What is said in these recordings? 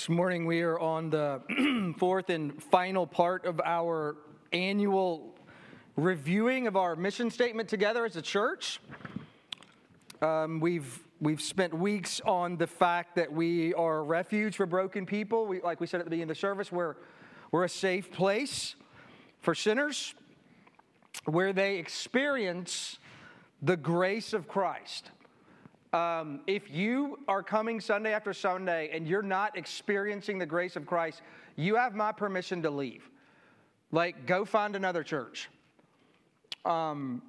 This morning we are on the fourth and final part of our annual reviewing of our mission statement together as a church. Um, we've we've spent weeks on the fact that we are a refuge for broken people. We, like we said at the beginning of the service, we're we're a safe place for sinners where they experience the grace of Christ. Um, if you are coming Sunday after Sunday and you're not experiencing the grace of Christ, you have my permission to leave. Like, go find another church. Um,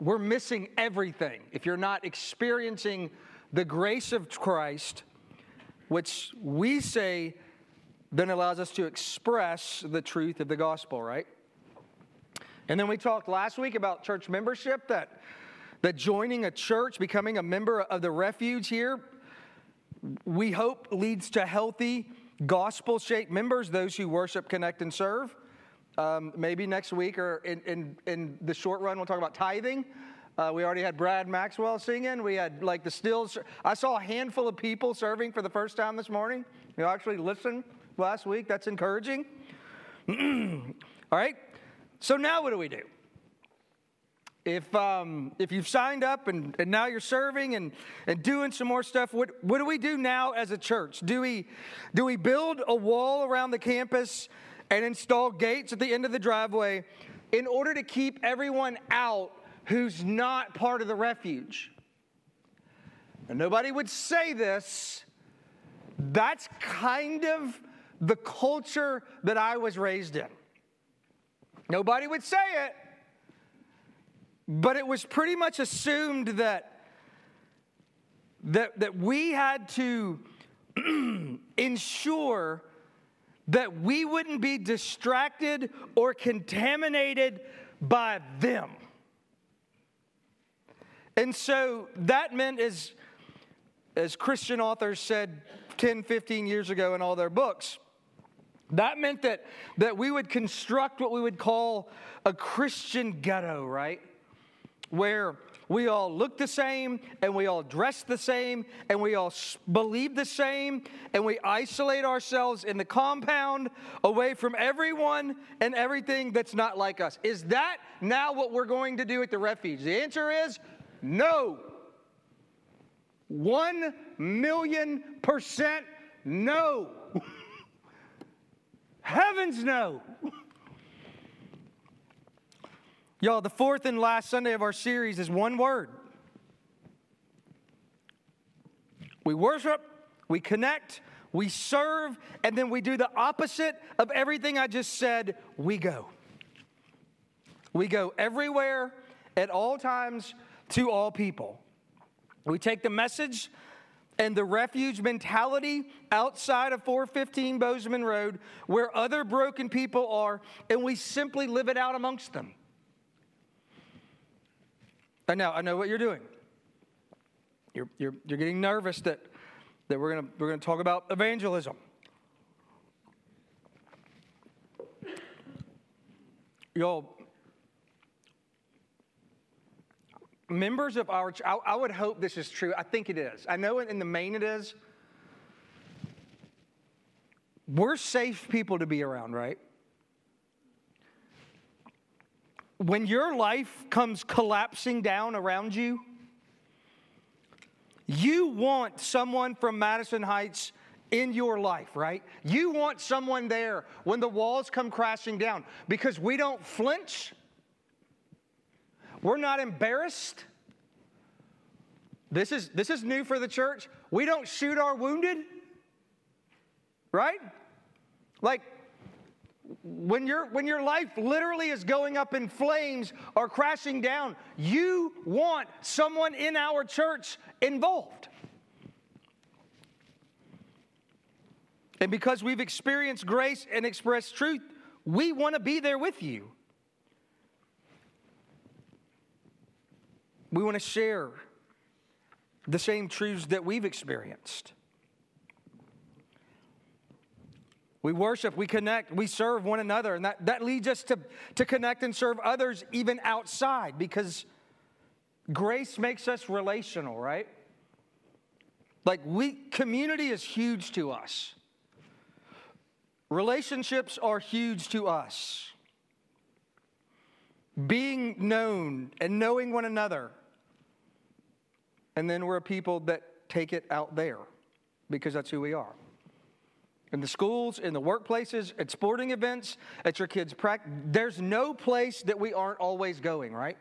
we're missing everything if you're not experiencing the grace of Christ, which we say then allows us to express the truth of the gospel, right? And then we talked last week about church membership that that joining a church, becoming a member of the refuge here, we hope leads to healthy, gospel shaped members, those who worship, connect, and serve. Um, maybe next week or in, in, in, the short run, we'll talk about tithing. Uh, we already had Brad Maxwell singing. We had like the stills. I saw a handful of people serving for the first time this morning. You actually listened last week. That's encouraging. All right. So now what do we do? If, um, if you've signed up and, and now you're serving and, and doing some more stuff, what, what do we do now as a church? Do we, do we build a wall around the campus and install gates at the end of the driveway in order to keep everyone out who's not part of the refuge? And nobody would say this. That's kind of the culture that I was raised in. Nobody would say it. But it was pretty much assumed that, that, that we had to ensure that we wouldn't be distracted or contaminated by them. And so that meant, as, as Christian authors said 10, 15 years ago in all their books, that meant that, that we would construct what we would call a Christian ghetto, right? Where we all look the same and we all dress the same and we all believe the same and we isolate ourselves in the compound away from everyone and everything that's not like us. Is that now what we're going to do at the refuge? The answer is no. One million percent no. Heavens no. Y'all, the fourth and last Sunday of our series is one word. We worship, we connect, we serve, and then we do the opposite of everything I just said. We go. We go everywhere, at all times, to all people. We take the message and the refuge mentality outside of 415 Bozeman Road, where other broken people are, and we simply live it out amongst them. And now I know what you're doing. You're, you're, you're getting nervous that, that we're going to we're gonna talk about evangelism. Y'all, members of our I, I would hope this is true. I think it is. I know in the main it is. We're safe people to be around, right? When your life comes collapsing down around you, you want someone from Madison Heights in your life, right? You want someone there when the walls come crashing down because we don't flinch. We're not embarrassed. This is, this is new for the church. We don't shoot our wounded, right? Like, when, your when your life literally is going up in flames or crashing down, you want someone in our church involved. And because we've experienced grace and expressed truth, we want to be there with you. We want to share the same truths that we've experienced. We worship, we connect, we serve one another. And that, that leads us to, to connect and serve others even outside because grace makes us relational, right? Like we community is huge to us. relationships are huge to us. Being known and knowing one another. And then we're a people that take it out there because that's who we are. In the schools, in the workplaces, at sporting events, at your kids' practice, there's no place that we aren't always going, right?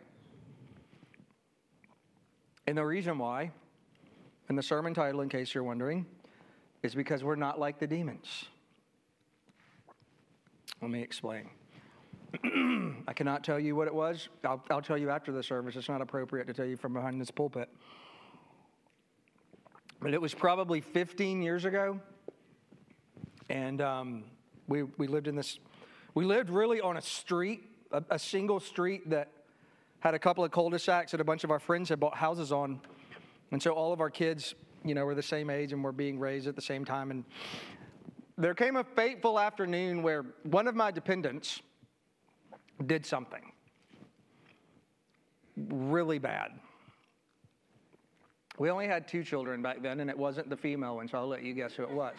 And the reason why, and the sermon title, in case you're wondering, is because we're not like the demons. Let me explain. I cannot tell you what it was. I'll, I'll, tell you after the service. It's not appropriate to tell you from behind this pulpit. But it was probably 15 years ago. And um, we, we lived in this, we lived really on a street, a, a single street that had a couple of cul-de-sacs that a bunch of our friends had bought houses on. And so all of our kids, you know, were the same age and were being raised at the same time. And there came a fateful afternoon where one of my dependents did something really bad. We only had two children back then, and it wasn't the female one, so I'll let you guess who it was.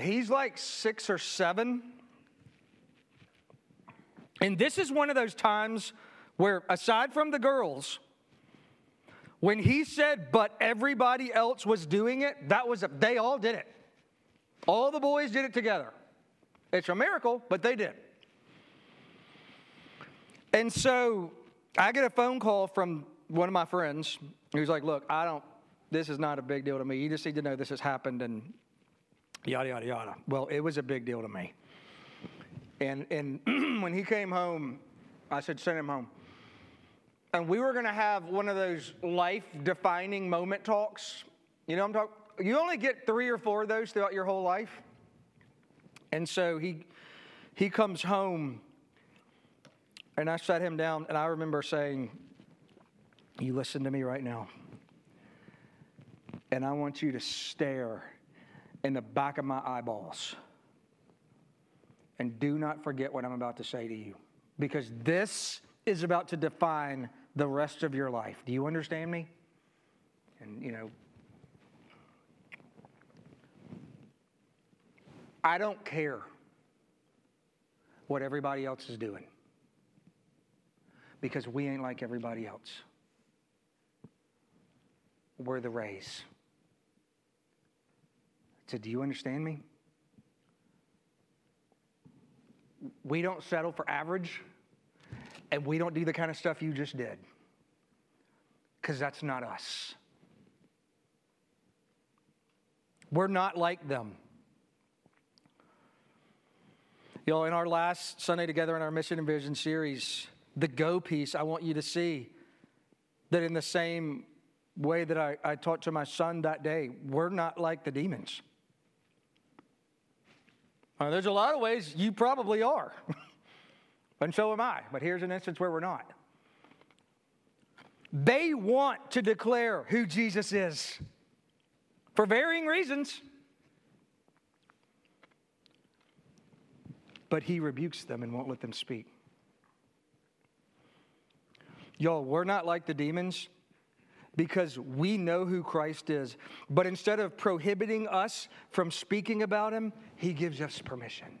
He's like six or seven. And this is one of those times where, aside from the girls, when he said, but everybody else was doing it, that was, a, they all did it. All the boys did it together. It's a miracle, but they did. And so I get a phone call from one of my friends who's like, Look, I don't, this is not a big deal to me. You just need to know this has happened and yada, yada, yada. Well, it was a big deal to me. And, and when he came home, I said, Send him home and we were going to have one of those life defining moment talks. You know I'm talking? You only get three or four of those throughout your whole life. And so he, he comes home, and I sat him down, and I remember saying, You listen to me right now. And I want you to stare in the back of my eyeballs. And do not forget what I'm about to say to you. Because this is about to define the rest of your life. Do you understand me? And, you know, I don't care what everybody else is doing because we ain't like everybody else. We're the rays. So, do you understand me? We don't settle for average and we don't do the kind of stuff you just did because that's not us. We're not like them. Know, in our last Sunday together in our Mission and Vision series, the go piece, I want you to see that in the same way that I, I taught to my son that day, we're not like the demons. Uh, there's a lot of ways you probably are. And so am I. But here's an instance where we're not. They want to declare who Jesus is for varying reasons. But he rebukes them and won't let them speak. Y'all, we're not like the demons because we know who Christ is. But instead of prohibiting us from speaking about him, he gives us permission.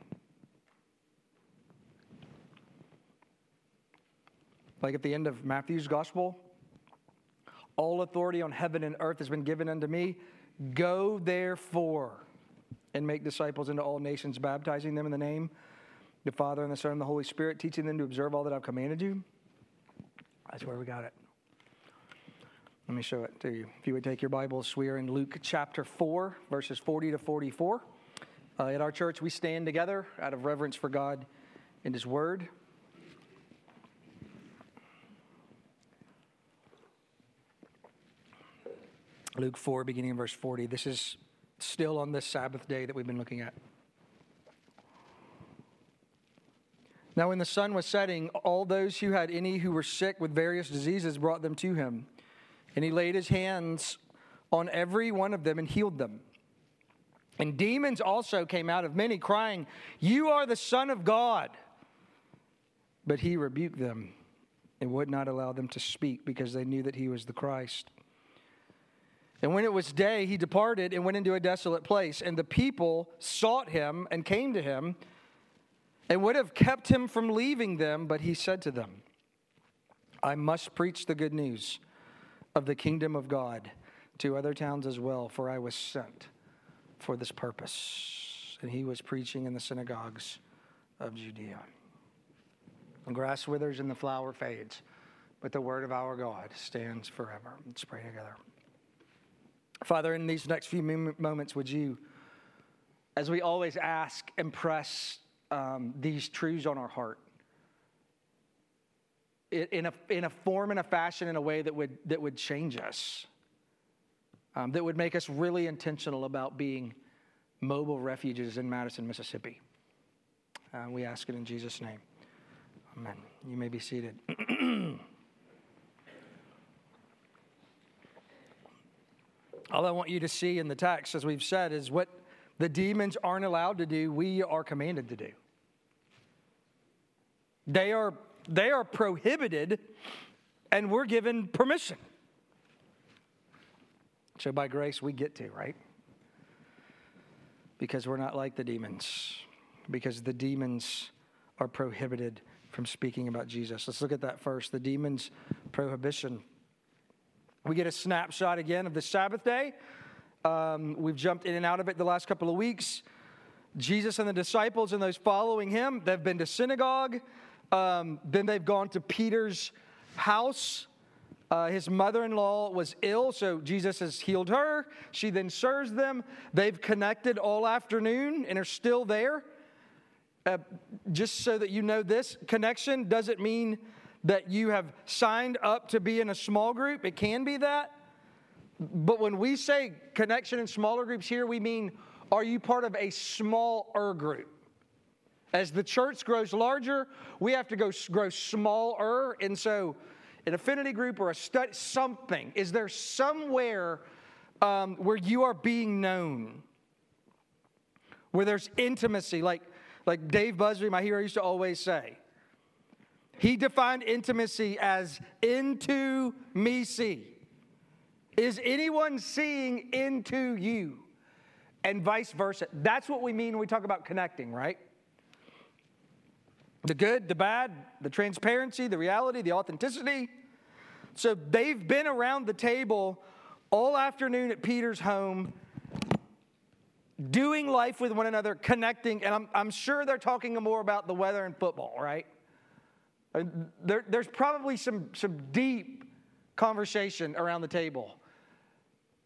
Like at the end of Matthew's gospel, all authority on heaven and earth has been given unto me. Go therefore and make disciples into all nations, baptizing them in the name the Father and the Son and the Holy Spirit, teaching them to observe all that I've commanded you. That's where we got it. Let me show it to you. If you would take your Bibles, we are in Luke chapter 4, verses 40 to 44. Uh, at our church, we stand together out of reverence for God and His Word. Luke 4, beginning in verse 40. This is still on this Sabbath day that we've been looking at. Now, when the sun was setting, all those who had any who were sick with various diseases brought them to him. And he laid his hands on every one of them and healed them. And demons also came out of many, crying, You are the Son of God. But he rebuked them and would not allow them to speak because they knew that he was the Christ. And when it was day, he departed and went into a desolate place. And the people sought him and came to him and would have kept him from leaving them, but he said to them, I must preach the good news of the kingdom of God to other towns as well, for I was sent for this purpose. And he was preaching in the synagogues of Judea. The grass withers and the flower fades, but the word of our God stands forever. Let's pray together. Father, in these next few moments, would you, as we always ask, impress um, these truths on our heart in a, in a form and a fashion in a way that would, that would change us, um, that would make us really intentional about being mobile refuges in Madison, Mississippi. Uh, we ask it in Jesus' name. Amen. You may be seated. All I want you to see in the text, as we've said, is what the demons aren't allowed to do, we are commanded to do. They are, they are prohibited, and we're given permission. So by grace, we get to, right? Because we're not like the demons, because the demons are prohibited from speaking about Jesus. Let's look at that first the demon's prohibition. We get a snapshot again of the Sabbath day. Um, we've jumped in and out of it the last couple of weeks. Jesus and the disciples and those following him, they've been to synagogue. Um, then they've gone to Peter's house. Uh, his mother in law was ill, so Jesus has healed her. She then serves them. They've connected all afternoon and are still there. Uh, just so that you know this connection doesn't mean that you have signed up to be in a small group. It can be that. But when we say connection in smaller groups here, we mean are you part of a smaller group? As the church grows larger, we have to go grow smaller. And so, an affinity group or a study, something, is there somewhere um, where you are being known? Where there's intimacy, like, like Dave Busby, my hero, used to always say he defined intimacy as into me see. Is anyone seeing into you? And vice versa. That's what we mean when we talk about connecting, right? The good, the bad, the transparency, the reality, the authenticity. So they've been around the table all afternoon at Peter's home, doing life with one another, connecting, and I'm, I'm sure they're talking more about the weather and football, right? Uh, there, there's probably some, some deep conversation around the table,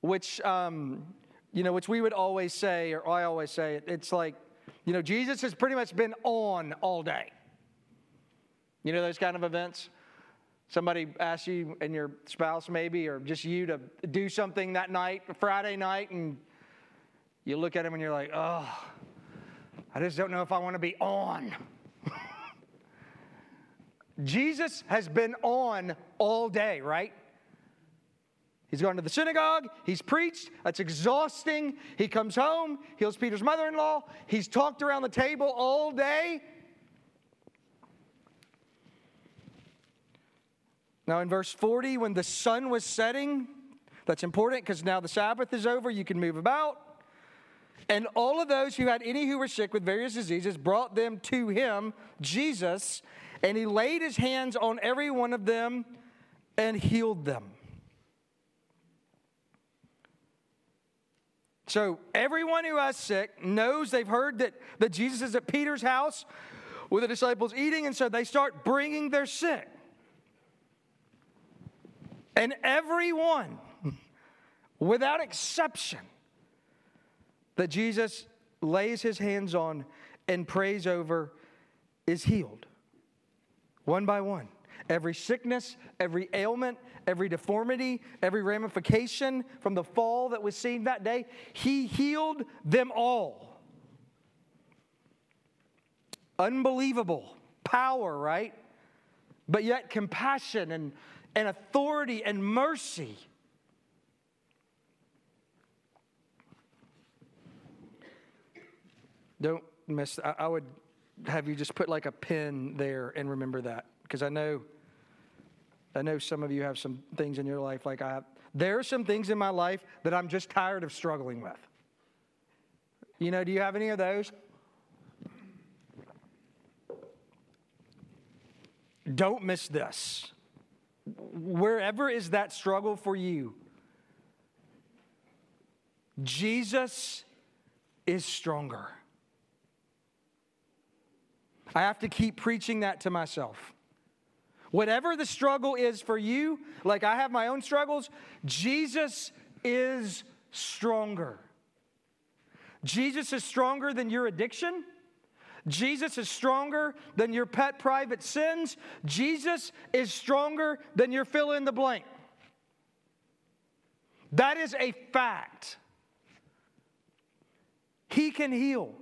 which, um, you know, which we would always say, or I always say, it's like, you know, Jesus has pretty much been on all day. You know those kind of events? Somebody asks you and your spouse, maybe, or just you to do something that night, Friday night, and you look at them and you're like, oh, I just don't know if I want to be on. Jesus has been on all day, right? He's gone to the synagogue, he's preached, that's exhausting. He comes home, heals Peter's mother in law, he's talked around the table all day. Now, in verse 40, when the sun was setting, that's important because now the Sabbath is over, you can move about. And all of those who had any who were sick with various diseases brought them to him, Jesus, and he laid his hands on every one of them and healed them. So everyone who has sick knows they've heard that, that Jesus is at Peter's house with the disciples eating, and so they start bringing their sick. And everyone, without exception, that Jesus lays his hands on and prays over is healed one by one. Every sickness, every ailment, every deformity, every ramification from the fall that was seen that day, he healed them all. Unbelievable power, right? But yet compassion and, and authority and mercy. Don't miss, I, I would have you just put like a pin there and remember that because I know I know some of you have some things in your life like I have. there are some things in my life that I'm just tired of struggling with. You know, do you have any of those? Don't miss this. Wherever is that struggle for you, Jesus is stronger. I have to keep preaching that to myself. Whatever the struggle is for you, like I have my own struggles, Jesus is stronger. Jesus is stronger than your addiction. Jesus is stronger than your pet private sins. Jesus is stronger than your fill in the blank. That is a fact. He can heal.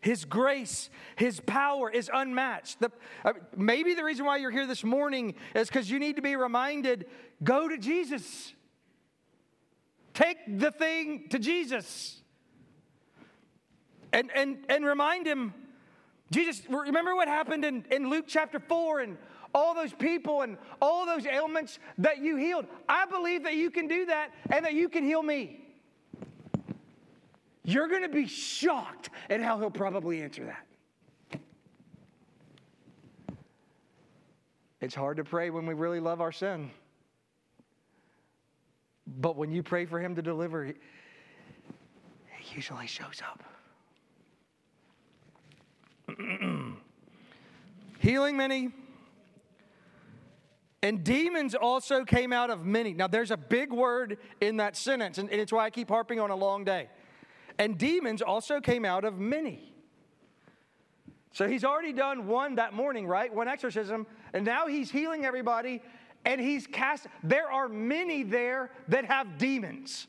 His grace, His power is unmatched. The, uh, maybe the reason why you're here this morning is because you need to be reminded go to Jesus. Take the thing to Jesus. And, and, and remind Him, Jesus, remember what happened in, in Luke chapter 4 and all those people and all those ailments that you healed. I believe that you can do that and that you can heal me. You're going to be shocked at how he'll probably answer that. It's hard to pray when we really love our sin. But when you pray for him to deliver, he usually shows up. Healing many. And demons also came out of many. Now, there's a big word in that sentence, and it's why I keep harping on a long day. And demons also came out of many. So he's already done one that morning, right? One exorcism. And now he's healing everybody and he's cast. There are many there that have demons,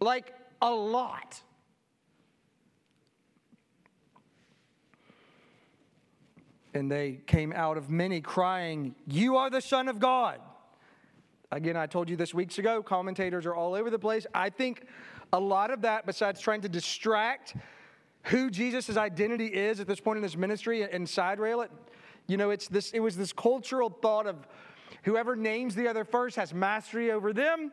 like a lot. And they came out of many crying, You are the Son of God. Again, I told you this weeks ago, commentators are all over the place. I think a lot of that, besides trying to distract who Jesus' identity is at this point in his ministry and side rail it, you know, it's this, it was this cultural thought of whoever names the other first has mastery over them.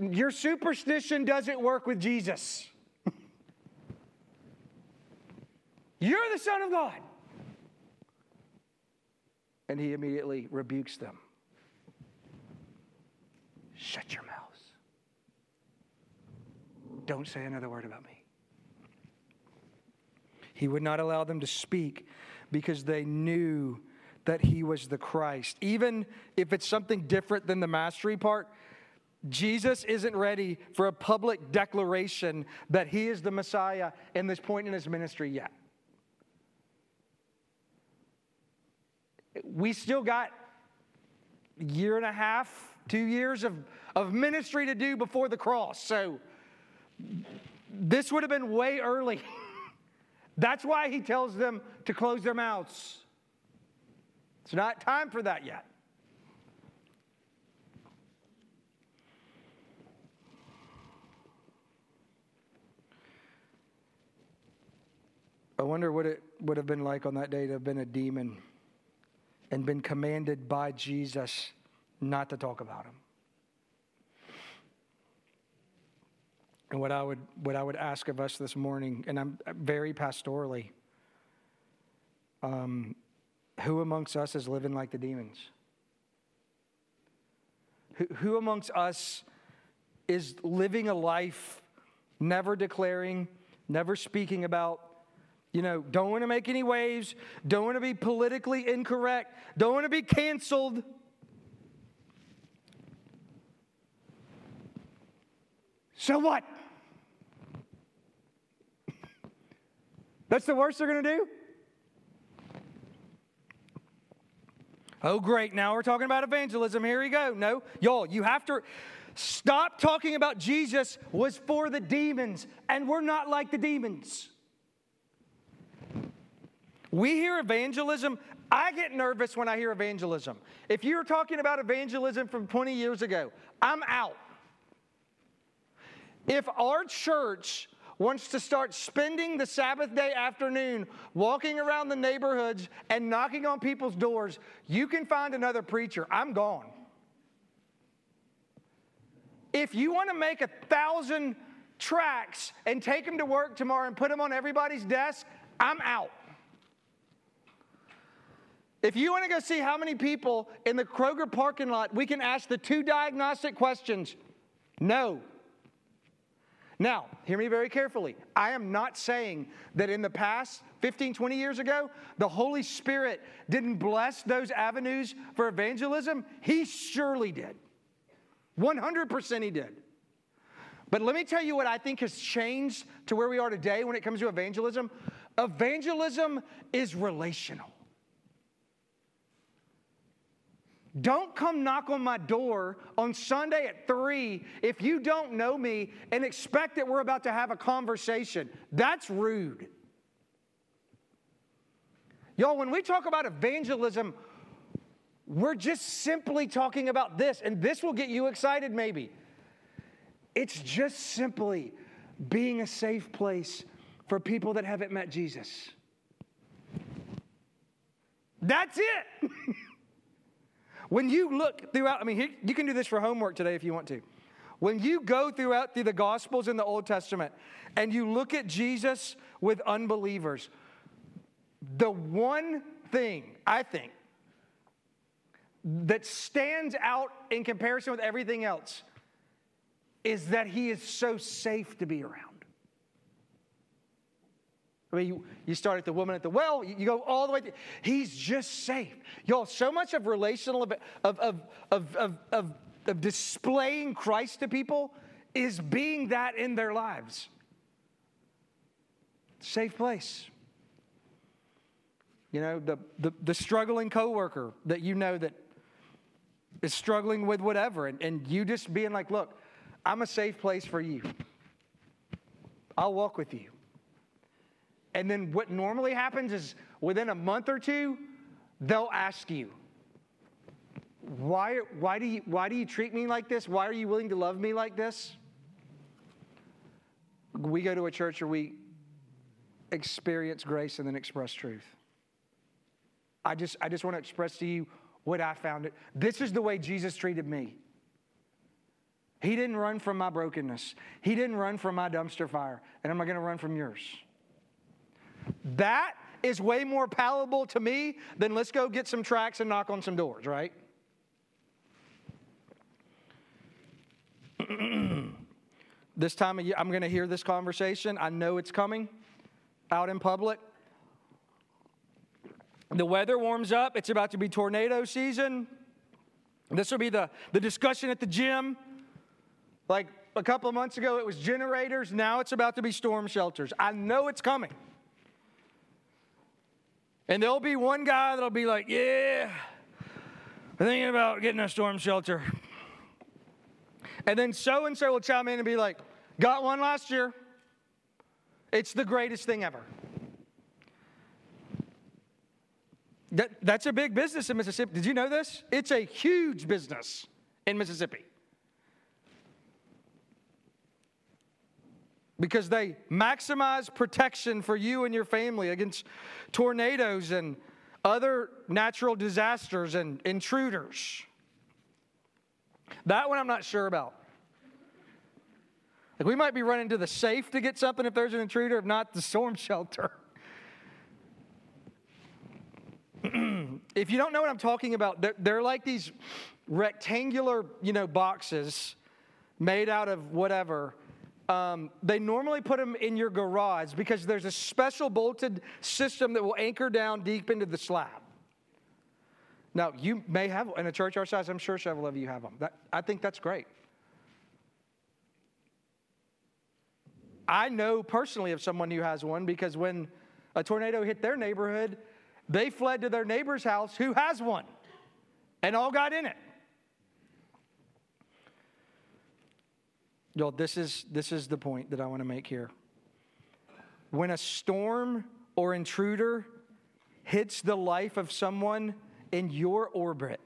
Your superstition doesn't work with Jesus. You're the Son of God. And he immediately rebukes them. Shut your mouths. Don't say another word about me. He would not allow them to speak because they knew that he was the Christ. Even if it's something different than the mastery part, Jesus isn't ready for a public declaration that he is the Messiah in this point in his ministry yet. We still got a year and a half, two years of, of ministry to do before the cross. So this would have been way early. That's why he tells them to close their mouths. It's not time for that yet. I wonder what it would have been like on that day to have been a demon and been commanded by Jesus not to talk about him. And what I would, what I would ask of us this morning, and I'm very pastorally, um, who amongst us is living like the demons? Who, who amongst us is living a life never declaring, never speaking about, you know, don't want to make any waves, don't want to be politically incorrect, don't want to be canceled? So what? That's the worst they're going to do? Oh, great. Now we're talking about evangelism. Here we go. No, y'all, you have to stop talking about Jesus was for the demons, and we're not like the demons. We hear evangelism. I get nervous when I hear evangelism. If you're talking about evangelism from 20 years ago, I'm out. If our church wants to start spending the Sabbath day afternoon walking around the neighborhoods and knocking on people's doors, you can find another preacher. I'm gone. If you want to make a thousand tracks and take them to work tomorrow and put them on everybody's desk, I'm out. If you want to go see how many people in the Kroger parking lot, we can ask the two diagnostic questions no. Now, hear me very carefully. I am not saying that in the past, 15, 20 years ago, the Holy Spirit didn't bless those avenues for evangelism. He surely did. 100% he did. But let me tell you what I think has changed to where we are today when it comes to evangelism. Evangelism is relational. Don't come knock on my door on Sunday at 3 if you don't know me and expect that we're about to have a conversation. That's rude. Y'all, when we talk about evangelism, we're just simply talking about this, and this will get you excited maybe. It's just simply being a safe place for people that haven't met Jesus. That's it. when you look throughout, I mean, you can do this for homework today if you want to. When you go throughout through the Gospels in the Old Testament and you look at Jesus with unbelievers, the one thing I think that stands out in comparison with everything else is that he is so safe to be around. I mean, you, you start at the woman at the well, you, you go all the way. To, he's just safe. Y'all, so much of relational, of, of, of, of, of, of displaying Christ to people is being that in their lives. Safe place. You know, the, the, the struggling coworker that you know that is struggling with whatever, and, and you just being like, look, I'm a safe place for you. I'll walk with you. And then what normally happens is within a month or two, they'll ask you, why, why, do you, why do you treat me like this? Why are you willing to love me like this? We go to a church where we experience grace and then express truth. I just, I just want to express to you what I found it. This is the way Jesus treated me. He didn't run from my brokenness. He didn't run from my dumpster fire. And am I going to run from yours? That is way more palatable to me than let's go get some tracks and knock on some doors, right? this time of year, I'm going to hear this conversation. I know it's coming out in public. The weather warms up. It's about to be tornado season. This will be the, the discussion at the gym. Like a couple of months ago, it was generators. Now it's about to be storm shelters. I know it's coming. And there'll be one guy that'll be like, Yeah, I'm thinking about getting a storm shelter. And then so and so will chime in and be like, Got one last year. It's the greatest thing ever. That, that's a big business in Mississippi. Did you know this? It's a huge business in Mississippi. Because they maximize protection for you and your family against tornadoes and other natural disasters and intruders. That one I'm not sure about. Like we might be running to the safe to get something if there's an intruder, if not the storm shelter. if you don't know what I'm talking about, they're, they're, like these rectangular, you know, boxes made out of whatever. Um, they normally put them in your garage because there's a special bolted system that will anchor down deep into the slab. Now, you may have, in a church our size, I'm sure several of you have them. That, I think that's great. I know personally of someone who has one because when a tornado hit their neighborhood, they fled to their neighbor's house who has one and all got in it. Y'all, this is, this is the point that I want to make here. When a storm or intruder hits the life of someone in your orbit,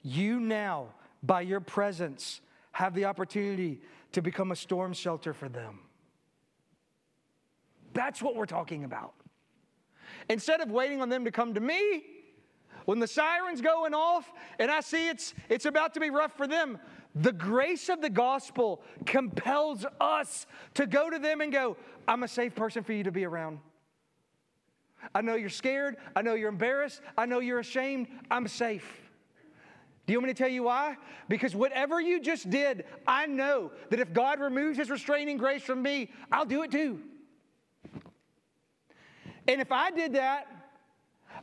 you now, by your presence, have the opportunity to become a storm shelter for them. That's what we're talking about. Instead of waiting on them to come to me, when the siren's going off and I see it's, it's about to be rough for them, the grace of the gospel compels us to go to them and go, I'm a safe person for you to be around. I know you're scared. I know you're embarrassed. I know you're ashamed. I'm safe. Do you want me to tell you why? Because whatever you just did, I know that if God removes his restraining grace from me, I'll do it too. And if I did that,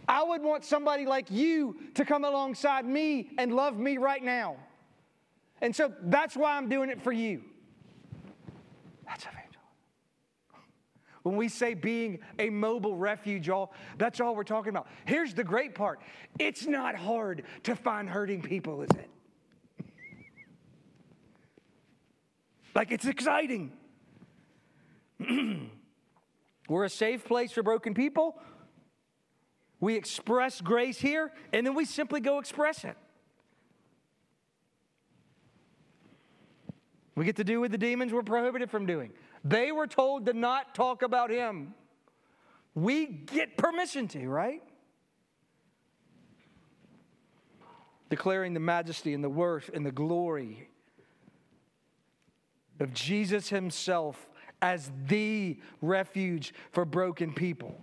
I would want somebody like you to come alongside me and love me right now. And so that's why I'm doing it for you. That's evangelism. When we say being a mobile refuge, all that's all we're talking about. Here's the great part. It's not hard to find hurting people, is it? Like it's exciting. We're a safe place for broken people. We express grace here, and then we simply go express it. We get to do what the demons were prohibited from doing. They were told to not talk about him. We get permission to, right? Declaring the majesty and the worth and the glory of Jesus himself as the refuge for broken people.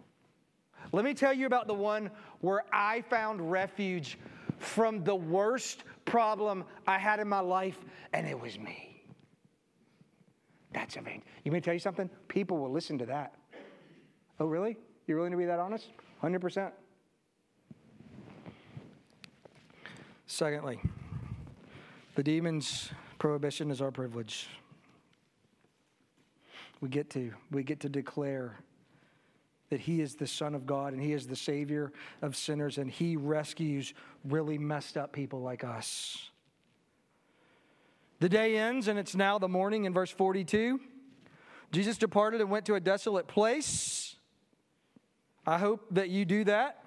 Let me tell you about the one where I found refuge from the worst problem I had in my life, and it was me. That's amazing. You may tell you something? People will listen to that. Oh, really? You're willing to be that honest? 100%. Secondly, the demon's prohibition is our privilege. We get to we get to declare that he is the son of God and he is the savior of sinners and he rescues really messed up people like us. The day ends, and it's now the morning in verse 42. Jesus departed and went to a desolate place. I hope that you do that.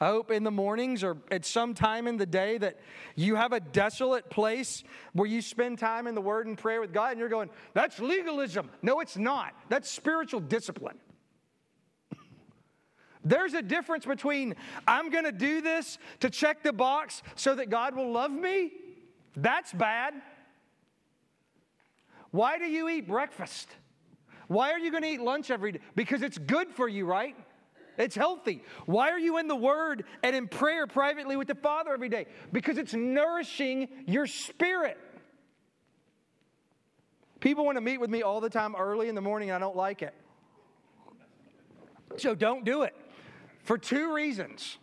I hope in the mornings or at some time in the day that you have a desolate place where you spend time in the Word and prayer with God and you're going, that's legalism. No, it's not. That's spiritual discipline. There's a difference between I'm going to do this to check the box so that God will love me that's bad. Why do you eat breakfast? Why are you going to eat lunch every day? Because it's good for you, right? It's healthy. Why are you in the Word and in prayer privately with the Father every day? Because it's nourishing your spirit. People want to meet with me all the time early in the morning, and I don't like it. So don't do it for two reasons.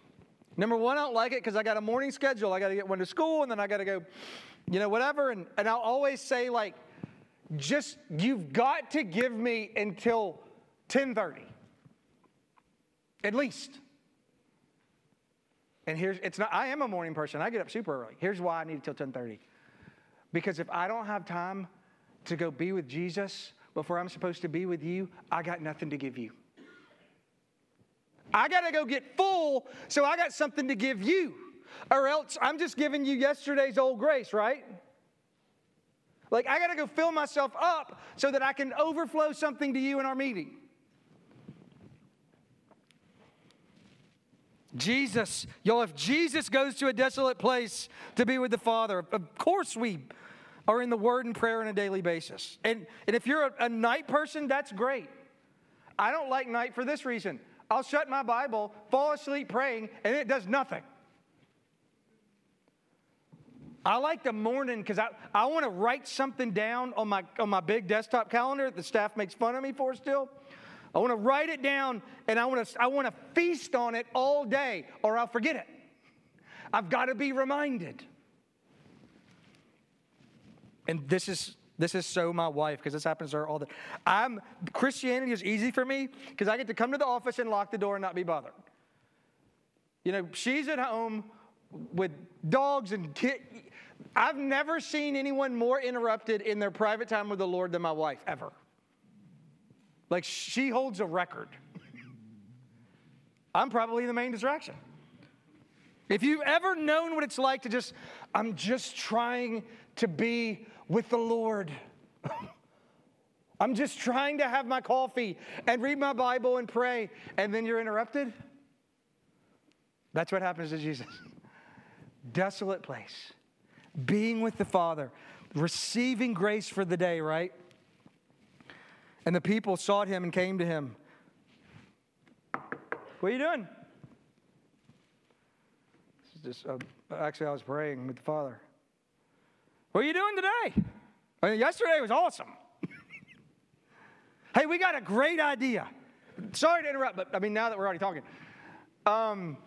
Number one, I don't like it because I got a morning schedule. I got to get one to school, and then I got to go, you know, whatever. And, and I'll always say, like, just you've got to give me until 10:30, at least. And here's it's not. I am a morning person. I get up super early. Here's why I need it till 10:30. Because if I don't have time to go be with Jesus before I'm supposed to be with you, I got nothing to give you. I got to go get full, so I got something to give you. Or else I'm just giving you yesterday's old grace, right? Like, I got to go fill myself up so that I can overflow something to you in our meeting. Jesus, y'all, if Jesus goes to a desolate place to be with the Father, of course we are in the Word and prayer on a daily basis. And, and if you're a, a night person, that's great. I don't like night for this reason. I'll shut my Bible, fall asleep praying, and it does nothing. I like the morning because I, I want to write something down on my, on my big desktop calendar the staff makes fun of me for still. I want to write it down and I want to I want to feast on it all day or I'll forget it. I've got to be reminded. And this is this is so my wife because this happens to her all the I'm Christianity is easy for me because I get to come to the office and lock the door and not be bothered. You know, she's at home with dogs and kids. I've never seen anyone more interrupted in their private time with the Lord than my wife ever. Like she holds a record. I'm probably the main distraction. If you've ever known what it's like to just, I'm just trying to be with the Lord. I'm just trying to have my coffee and read my Bible and pray, and then you're interrupted? That's what happens to Jesus. Desolate place, being with the Father, receiving grace for the day, right? And the people sought him and came to him. What are you doing? This is Just, uh, actually, I was praying with the Father. What are you doing today? I mean, yesterday was awesome. hey, we got a great idea. Sorry to interrupt, but I mean, now that we're already talking, um,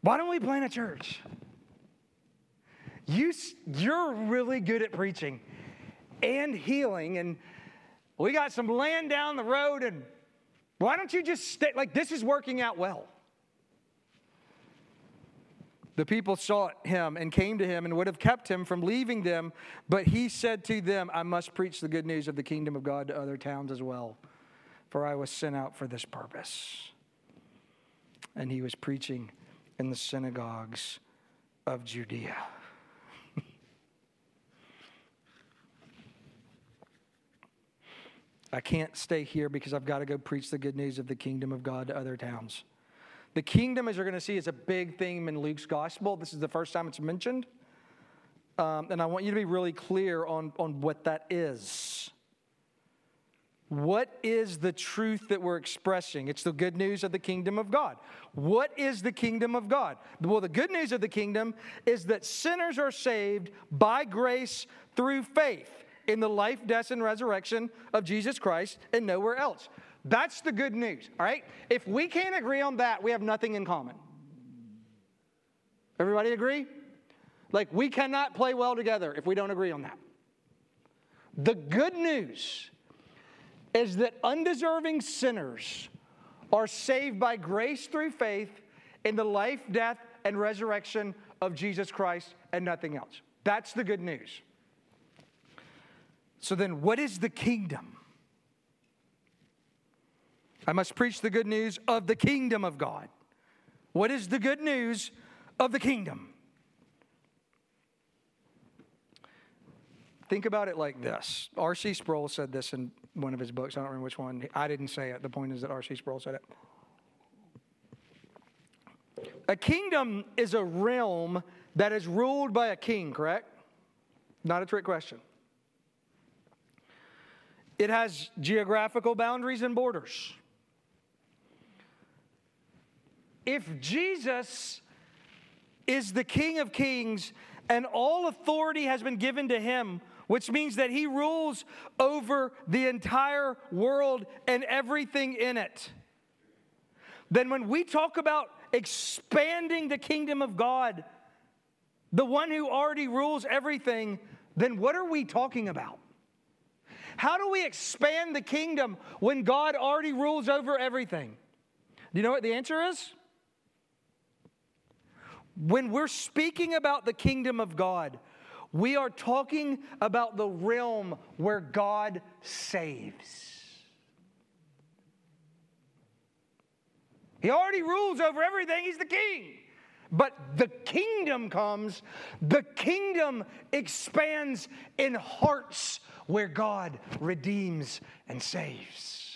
why don't we plant a church? You, you're really good at preaching and healing. And we got some land down the road, and why don't you just stay? Like, this is working out well. The people sought him and came to him and would have kept him from leaving them, but he said to them, I must preach the good news of the kingdom of God to other towns as well, for I was sent out for this purpose. And he was preaching in the synagogues of Judea. I can't stay here because I've got to go preach the good news of the kingdom of God to other towns. The kingdom, as you're going to see, is a big theme in Luke's gospel. This is the first time it's mentioned. Um, and I want you to be really clear on, on what that is. What is the truth that we're expressing? It's the good news of the kingdom of God. What is the kingdom of God? Well, the good news of the kingdom is that sinners are saved by grace through faith in the life, death, and resurrection of Jesus Christ and nowhere else. That's the good news, all right? If we can't agree on that, we have nothing in common. Everybody agree? Like, we cannot play well together if we don't agree on that. The good news is that undeserving sinners are saved by grace through faith in the life, death, and resurrection of Jesus Christ and nothing else. That's the good news. So then, what is the kingdom? I must preach the good news of the kingdom of God. What is the good news of the kingdom? Think about it like this. R.C. Sproul said this in one of his books. I don't remember which one. I didn't say it. The point is that R.C. Sproul said it. A kingdom is a realm that is ruled by a king, correct? Not a trick question. It has geographical boundaries and borders. If Jesus is the King of Kings and all authority has been given to him, which means that he rules over the entire world and everything in it, then when we talk about expanding the kingdom of God, the one who already rules everything, then what are we talking about? How do we expand the kingdom when God already rules over everything? Do you know what the answer is? When we're speaking about the kingdom of God, we are talking about the realm where God saves. He already rules over everything, He's the king. But the kingdom comes, the kingdom expands in hearts where God redeems and saves.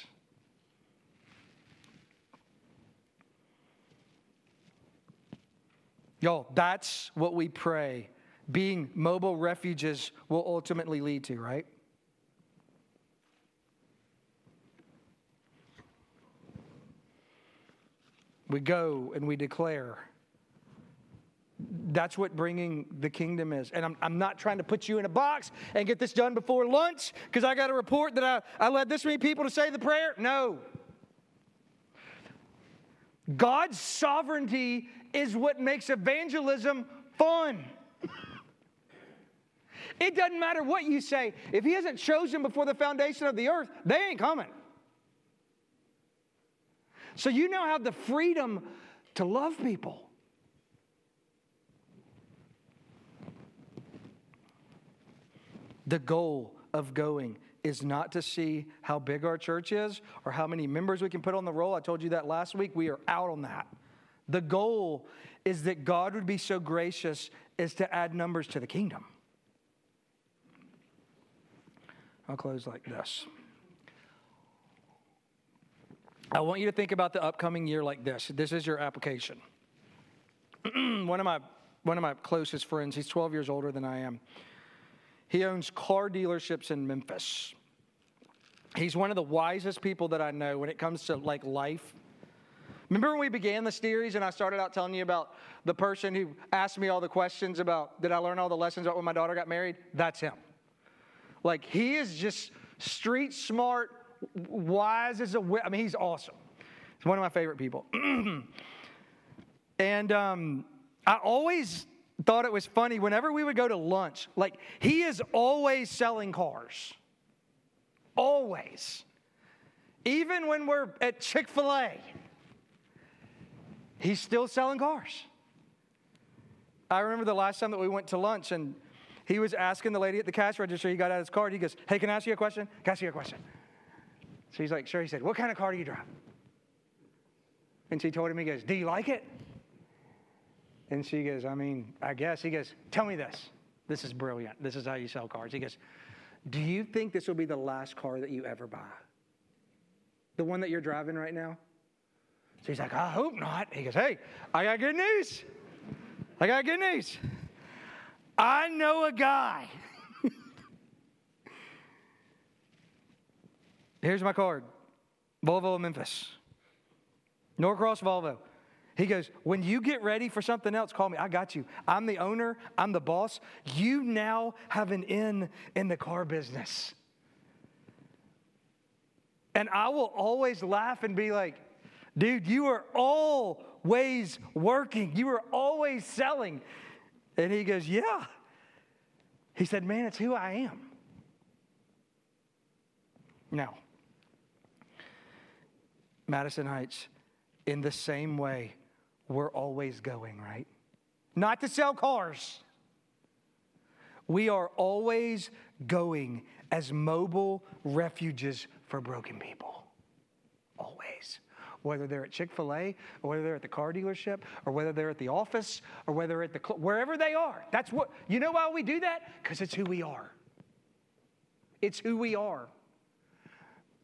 Y'all, that's what we pray being mobile refuges will ultimately lead to, right? We go and we declare that's what bringing the kingdom is. And I'm, I'm not trying to put you in a box and get this done before lunch because I got a report that I, I led this many people to say the prayer. No. God's sovereignty is what makes evangelism fun. It doesn't matter what you say. If He hasn't chosen before the foundation of the earth, they ain't coming. So you now have the freedom to love people. The goal of going is not to see how big our church is or how many members we can put on the roll. I told you that last week. We are out on that. The goal is that God would be so gracious as to add numbers to the kingdom. I'll close like this. I want you to think about the upcoming year like this. This is your application. one of my one of my closest friends, he's 12 years older than I am. He owns car dealerships in Memphis. He's one of the wisest people that I know when it comes to like life. Remember when we began the series and I started out telling you about the person who asked me all the questions about did I learn all the lessons about when my daughter got married? That's him. Like he is just street smart, wise as a whip. I mean, he's awesome. He's one of my favorite people. and um, I always thought it was funny whenever we would go to lunch, like, he is always selling cars. Always. Even when we're at Chick fil A, he's still selling cars. I remember the last time that we went to lunch and he was asking the lady at the cash register, he got out his card. He goes, Hey, can I ask you a question? Can I ask you a question? So he's like, Sure. He said, What kind of car do you drive? And she told him, He goes, Do you like it? And she goes, I mean, I guess. He goes, Tell me this. This is brilliant. This is how you sell cars. He goes, Do you think this will be the last car that you ever buy? The one that you're driving right now? So he's like, I hope not. He goes, Hey, I got good news. I got good news. I know a guy. Here's my card Volvo Memphis, Norcross Volvo. He goes, When you get ready for something else, call me. I got you. I'm the owner, I'm the boss. You now have an in in the car business. And I will always laugh and be like, Dude, you are always working, you are always selling. And he goes, Yeah. He said, Man, it's who I am. Now, Madison Heights, in the same way, we're always going, right? Not to sell cars. We are always going as mobile refuges for broken people. Always. Whether they're at Chick fil A, or whether they're at the car dealership, or whether they're at the office, or whether at the, cl- wherever they are. That's what, you know why we do that? Because it's who we are. It's who we are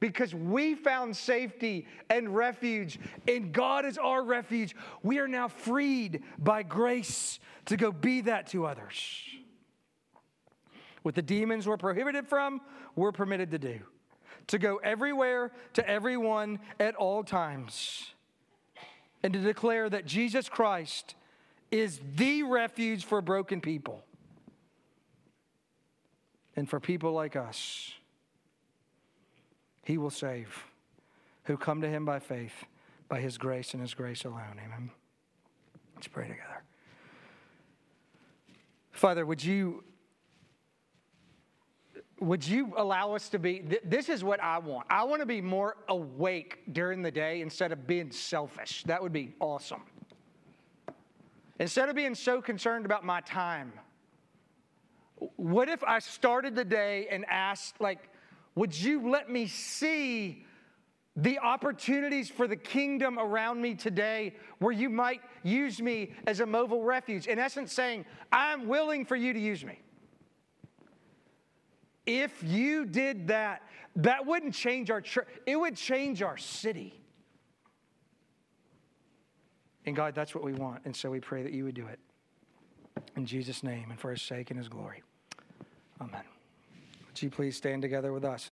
because we found safety and refuge, and God is our refuge. We are now freed by grace to go be that to others. What the demons were prohibited from, we're permitted to do. To go everywhere to everyone at all times, and to declare that Jesus Christ is the refuge for broken people and for people like us he will save who come to him by faith, by his grace and his grace alone. Amen. Let's pray together. Father, would you would you allow us to be th- this is what i want i want to be more awake during the day instead of being selfish that would be awesome instead of being so concerned about my time what if i started the day and asked like would you let me see the opportunities for the kingdom around me today where you might use me as a mobile refuge? In essence, saying, I'm willing for you to use me. If you did that, that wouldn't change our church, it would change our city. And God, that's what we want. And so we pray that you would do it. In Jesus' name and for his sake and his glory. Amen. Would you please stand together with us?